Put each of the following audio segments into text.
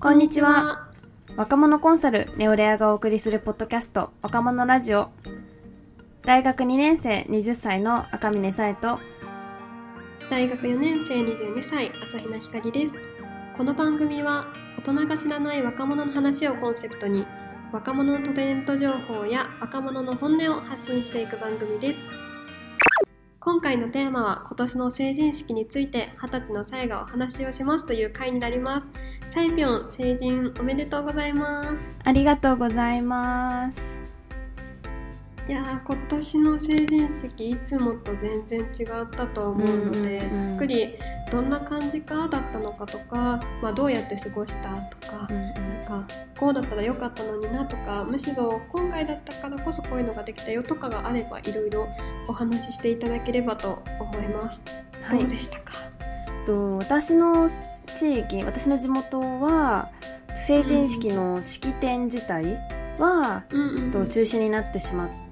こんにちは。若者コンサルネオレアがお送りするポッドキャスト若者ラジオ。大学2年生20歳の赤嶺さえと大学4年生22歳朝比奈ひかりですこの番組は大人が知らない若者の話をコンセプトに若者のトレンド情報や若者の本音を発信していく番組です今回のテーマは今年の成人式について二十歳のさえがお話をしますという回になります。さえぴょん成人おめでとうございます。ありがとうございます。いや今年の成人式いつもと全然違ったと思うので、うんうんうん。ざっくりどんな感じかだったのかとか、まあ、どうやって過ごしたとか、なんかこうだったらよかったのになとかむしろ今回だったからこそこういうのができたよとかがあればいろいろお話ししていただければと思います。はい。どうでしたか、と私の地域私の地元は成人式の式典自体は、うんうんうん。と中止になってしまって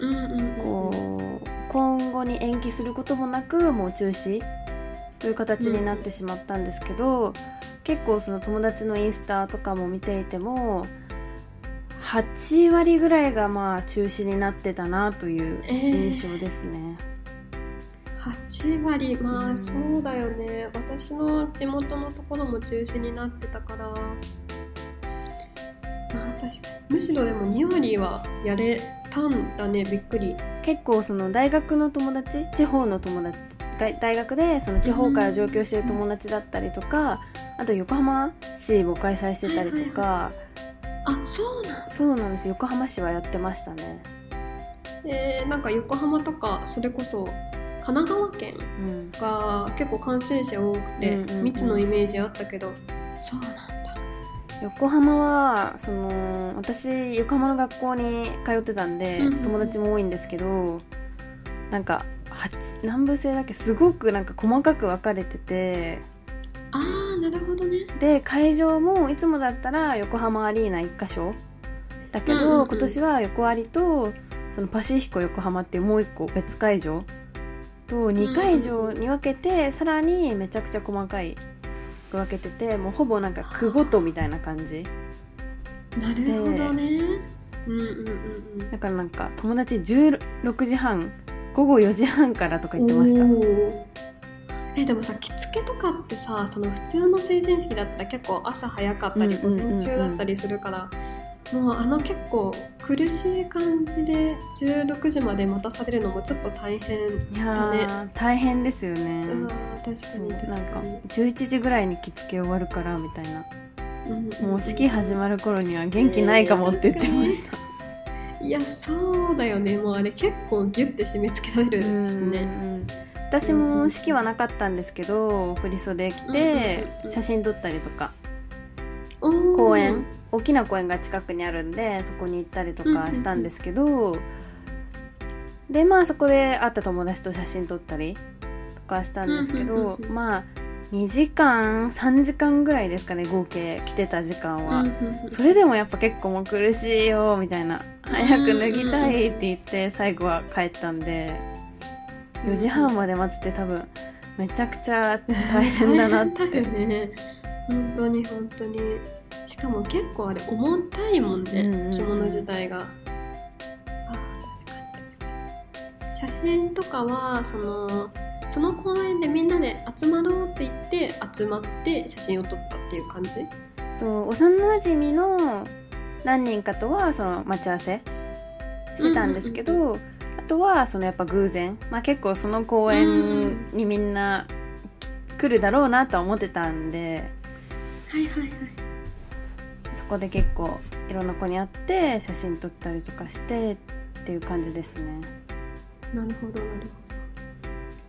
うんうんうんこう今後に延期することもなくもう中止という形になってしまったんですけど、結構その友達のインスタとかも見ていても8割ぐらいがまあ中止になってたなという印象ですね。8割まうん。あそうだよね、私の地元のところも中止になってたからむしろでも2割はやれたんだね。びっくり。結構その大学の友達地方の友達が大学でその地方から上京してる友達だったりとか、あと横浜市を開催してたりとか、あそうなんそうなんです。横浜市はやってましたね。えー、なんか横浜とかそれこそ神奈川県うん。が結構感染者多くてうんうんうん。密のイメージあったけど、そうなんだ横浜はその私横浜の学校に通ってたんで、うん友達も多いんですけどなんか八南部制だけすごくなんか細かく分かれててあーなるほどね。で会場もいつもだったら横浜アリーナ1箇所。だけど、うんうんうん。今年は横アリとそのパシフィコ横浜っていうもう1個別会場と2会場に分けて、さらにめちゃくちゃ細かいく分けててもうほぼなんか区ごとみたいな感じ。なるほどね。うんうんうんうん。だからなんか友達16時半午後4時半からとか言ってました。えでもさ着付けとかってさその普通の成人式だったら結構朝早かったり午前中だったりするから、もうあの結構苦しい感じで16時まで待たされるのもちょっと大変だね。ー大変ですよね、うん確かに確なんかかに11時ぐらいに着付け終わるからみたいな。うんもう式始まる頃には元気ないかもって言ってました、いやそうだよね。もうあれ結構ギュッて締め付けられるしうんねうん。私も式はなかったんですけど振袖着てうんうんうんうん。写真撮ったりとか公園。大きな公園が近くにあるんでそこに行ったりとかしたんですけどでまあそこで会った友達と写真撮ったりとかしたんですけどまあ2時間3時間ぐらいですかね合計来てた時間は、それでもやっぱ結構もう苦しいよみたいな。早く脱ぎたいって言って最後は帰ったんで4時半まで待つって多分めちゃくちゃ大変だなっ大て 本当に本当に。しかも結構あれ重たいもんね、うんうんうん。着物自体が。写真とかはそのその公園でみんなで集まろうって言って集まって写真を撮ったっていう感じ？と幼馴染の何人かとはその待ち合わせしてたんですけど、あとはそのやっぱ偶然、まあ、結構その公園にみんなき来るだろうなとは思ってたんではいはいはい。そこで結構いろんな子に会って写真撮ったりとかしてっていう感じですね。なるほどなるほ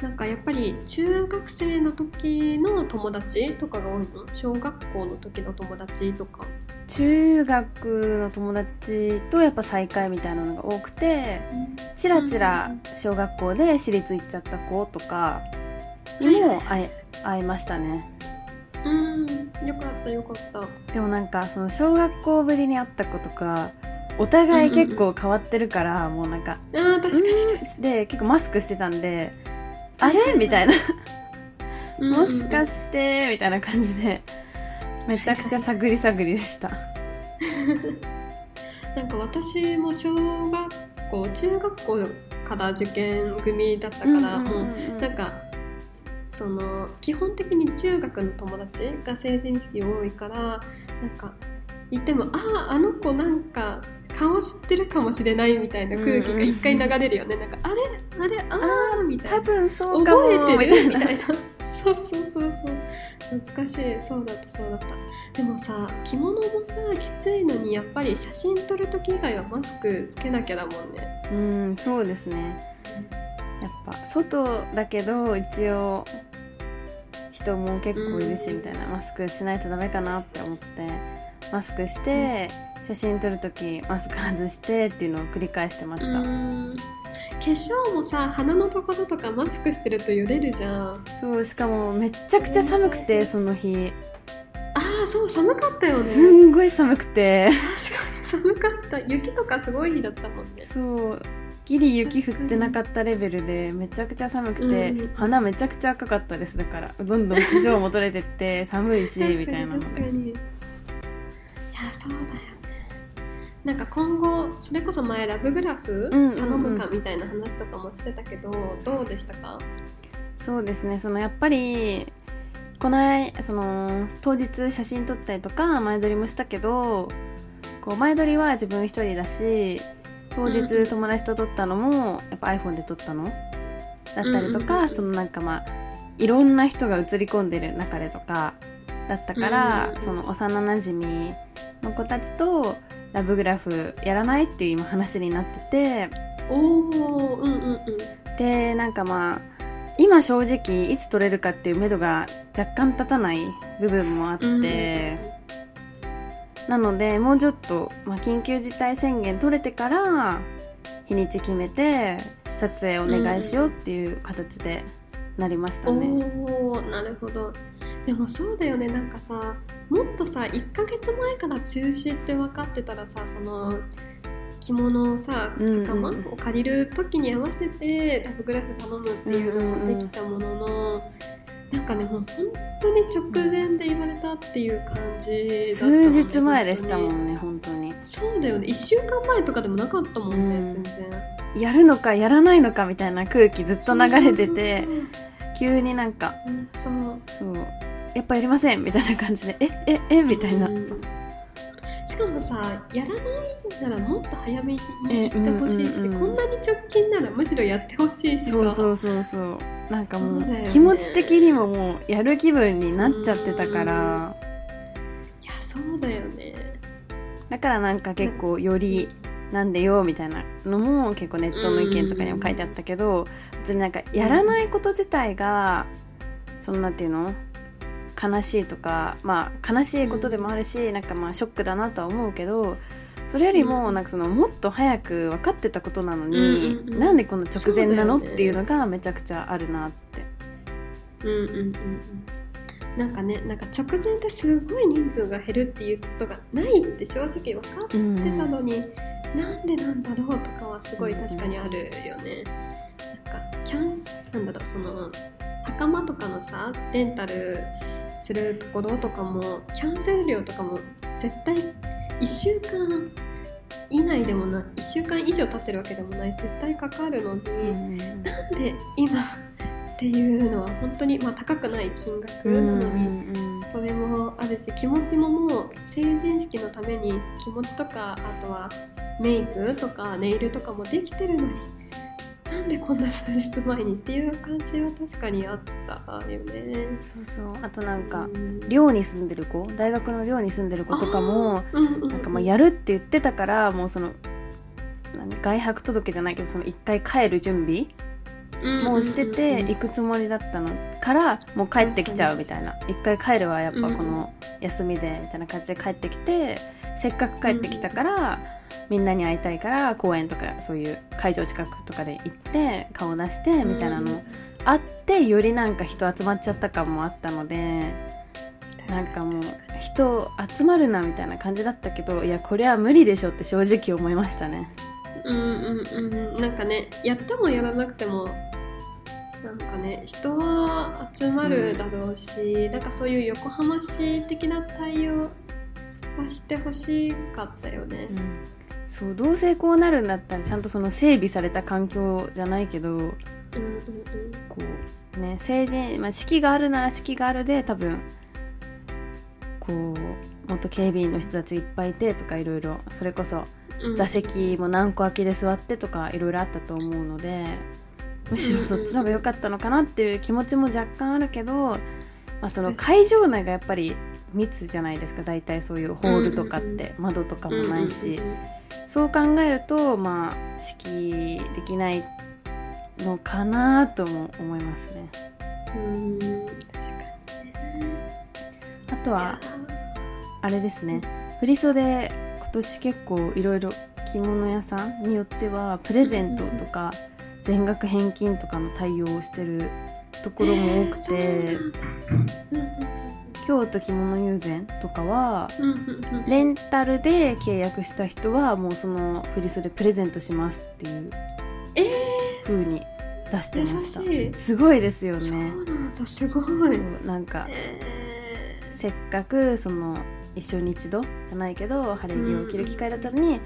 ど。なんかやっぱり中学生の時の友達とかが多いの？小学校の時の友達とか。中学の友達とやっぱ再会みたいなのが多くてちらちら小学校で私立行っちゃった子とかにも会え会いましたねうん。よかったよかった。でもなんかその小学校ぶりに会った子とかお互い結構変わってるから、もうなんかあー確かにうん。で結構マスクしてたんであれ？みたいな。もしかして？みたいな感じでめちゃくちゃ探り探りでした。なんか私も小学校中学校から受験組だったから、もうなんかその基本的に中学の友達が成人式多いからなんか言ってもあああの子なんか顔知ってるかもしれないみたいな空気が一回流れるよね、なんかあれ？あれ？ああみたいな。多分そうかも覚えてる？みたいな。そうそうそうそう。懐かしい。そうだったそうだった。でもさ着物もさきついのにやっぱり写真撮る時以外はマスクつけなきゃだもんね。うんそうですねやっぱ外だけど一応人も結構いるしみたいな、マスクしないとダメかなって思ってマスクして、写真撮る時マスク外してっていうのを繰り返してました、うん。化粧もさ鼻のところとかマスクしてるとよれるじゃん。そうしかもめっちゃくちゃ寒くてその日。ああそう寒かったよね。すんごい寒くて。確かに寒かった。雪とかすごい日だったもんね。そうギリ雪降ってなかったレベルでめちゃくちゃ寒くて、うん。鼻めちゃくちゃ赤かったです。だからどんどん化粧も取れてって 寒いしみたいなので。確かに。いやそうだよ。ねなんか今後それこそ前ラブグラフ頼むかみたいな話とかもしてたけど、どうでしたか？そうですね。そのやっぱりこの間その当日写真撮ったりとか前撮りもしたけどこう前撮りは自分一人だし当うん。日友達と撮ったのもやっぱ iPhone で撮ったの？だったりとか、そのなんかまあいろんな人が映り込んでる中でとかだったから、その幼なじみの子たちとラブグラフやらないっていう今話になってておおうんうんうん。でなんかまあ今正直いつ取れるかっていう目処が若干立たない部分もあって、なのでもうちょっと、まあ、緊急事態宣言取れてから日にち決めて撮影お願いしようっていう形でなりましたね。おおなるほど。でもそうだよね。なんかさもっとさ1ヶ月前から中止って分かってたらさその着物をさうんうんうん。袴を借りる時に合わせてラブグラフ頼むっていうのもできたものの、なんかねもう本当に直前で言われたっていう感じだったね数日前でしたも本んね本当に。そうだよね。1週間前とかでもなかったもんね、うん。全然。やるのかやらないのかみたいな空気ずっと流れてて急になんかそうそうそう。やっぱやりませんみたいな感じでえええみたいな。うんしかもさやらないならもっと早めに言ってほしいし、こんなに直近ならむしろやってほしいしさ。そうそうそうそう。なんかもうね。気持ち的にももうやる気分になっちゃってたから。いやそうだよね。だからなんか結構よりなんでよみたいなのも結構ネットの意見とかにも書いてあったけど別になんかやらないこと自体がそんなっていうの？悲しいとかまあ悲しいことでもあるしなんかまあショックだなとは思うけどそれよりもうん。なんかそのもっと早く分かってたことなのに、うんうんうん。なんでこの直前なの、ねっていうのがめちゃくちゃあるなって。うんうんうんうん。なんかねなんか直前ですごい人数が減るっていうことがないって正直分かってうんたのに、なんでなんだろうとかはすごい確かにあるよね。なんかキャンスなんだろうその袴とかのさレンタルするところとかもキャンセル料とかも絶対1週間以内でもない1週間以上経ってるわけでもない絶対かかるのに、うんなんで今っていうのは本当に、まあ、高くない金額なのに。うんうんそれもあるし気持ちももう成人式のために気持ちとかあとはメイクとかネイルとかもできてるのになんでこんな数日前にっていう感じは確かにあったよね。そうそう。あとなんかうん。寮に住んでる子大学の寮に住んでる子とかもうんうんうん。なんかまあやるって言ってたからもうその何外泊届じゃないけどその一回帰る準備もうしてて行くつもりだったのからもう帰ってきちゃうみたいな。一回帰るわやっぱこの休みでみたいな感じで帰ってきてせっかく帰ってきたからみんなに会いたいから公園とかそういう会場近くとかで行って顔出してみたいなのあってよりなんか人集まっちゃった感もあったのでなんかもう人集まるなみたいな感じだったけどいやこれは無理でしょって正直思いましたね。うんうんうんなんかねやってもやらなくてもなんかね人は集まるだろうし、なんかそういう横浜市的な対応はしてほしかったよね。そうどうせこうなるんだったらちゃんとその整備された環境じゃないけどうんうんうんこうね成人、まあ、式があるなら式があるで多分こうもっと警備員の人たちいっぱいいてとかいろいろそれこそうん。座席も何個空きで座ってとかいろいろあったと思うのでむしろそっちの方が良かったのかなっていう気持ちも若干あるけど、まあ、その会場内がやっぱり密じゃないですか。大体そういうホールとかって窓とかもないしそう考えるとまあ式できないのかなとも思いますね。うん。確かにあとはあれですね。振り袖今年結構いろいろ着物屋さんによってはプレゼントとか全額返金とかの対応をしてるところも多くて、京都着物友禅とかはレンタルで契約した人はもうその振り袖プレゼントしますっていうえ風に出してました。しい。すごいですよそうねなんだすごい。そうなんかえせっかくその一生に一度じゃないけど晴れ着を着る機会だったのに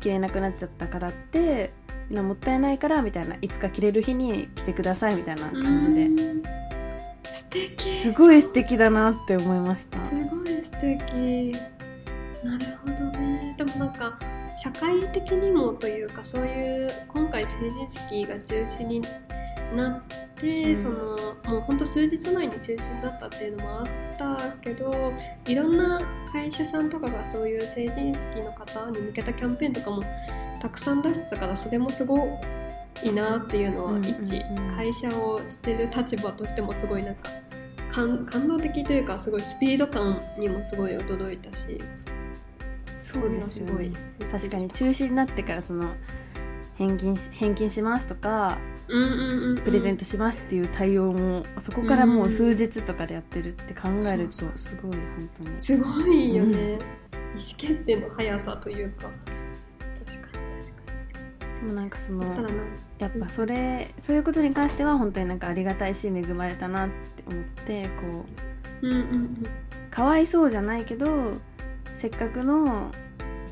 着れなくなっちゃったからってなもったいないからみたいないつか着れる日に着てくださいみたいなー感じで敵。すごい素敵だなって思いました。すごい素敵。なるほどね。でもなんか社会的にもというかそういう今回成人式が中止になって、うん。そのもうほんと数日前に中止になったっていうのもあったけどいろんな会社さんとかがそういう成人式の方に向けたキャンペーンとかもたくさん出してたからそれもすごいなっていうのは一会社をしてる立場としてもすごいなんか感感動的というかすごいスピード感にもすごい驚いたし。そうですよね。はすごい確かに中止になってからその返金し返金しますとかうんうんうんプレゼントしますっていう対応もそこからもう数日とかでやってるって考えるとすごい本当に。すごいよね、意思決定の速さというかでもなんかそのやっぱそれそういうことに関しては本当になんかありがたいし恵まれたなって思ってこううんうんうん。かわいそうじゃないけどせっかくの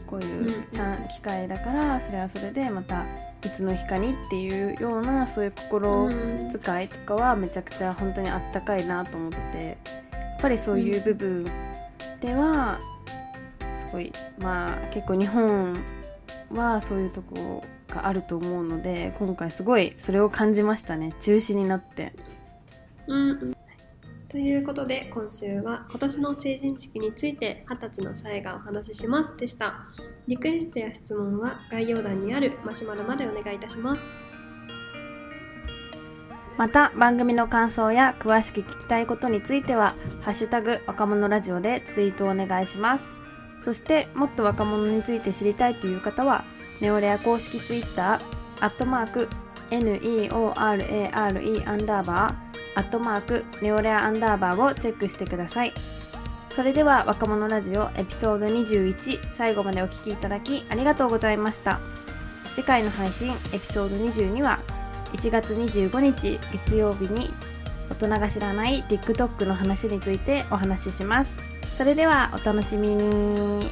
こういううん。ちゃん機会だからそれはそれでまたいつの日かにっていうようなそういう心うん。遣いとかはめちゃくちゃ本当にあったかいなと思ってやっぱりそういう部分ではすごいまあ結構日本はそういうとこがあると思うので今回すごいそれを感じましたね。中止になって。うんうん。ということで今週は今年の成人式について二十歳の際がお話ししますでした。リクエストや質問は概要欄にあるマシュマロまでお願いいたします。また番組の感想や詳しく聞きたいことについては「ハッシュタグ若者ラジオ」でツイートをお願いしますそしてもっと若者について知りたいという方はネオレア公式ツイッターアットマーク NEORARE アンダーバーアットマークネオレアアンダーバーをチェックしてください。それでは若者ラジオエピソード21最後までお聞きいただきありがとうございました。次回の配信エピソード22は1月25日月曜日に大人が知らない TikTok の話についてお話しします。それではお楽しみに。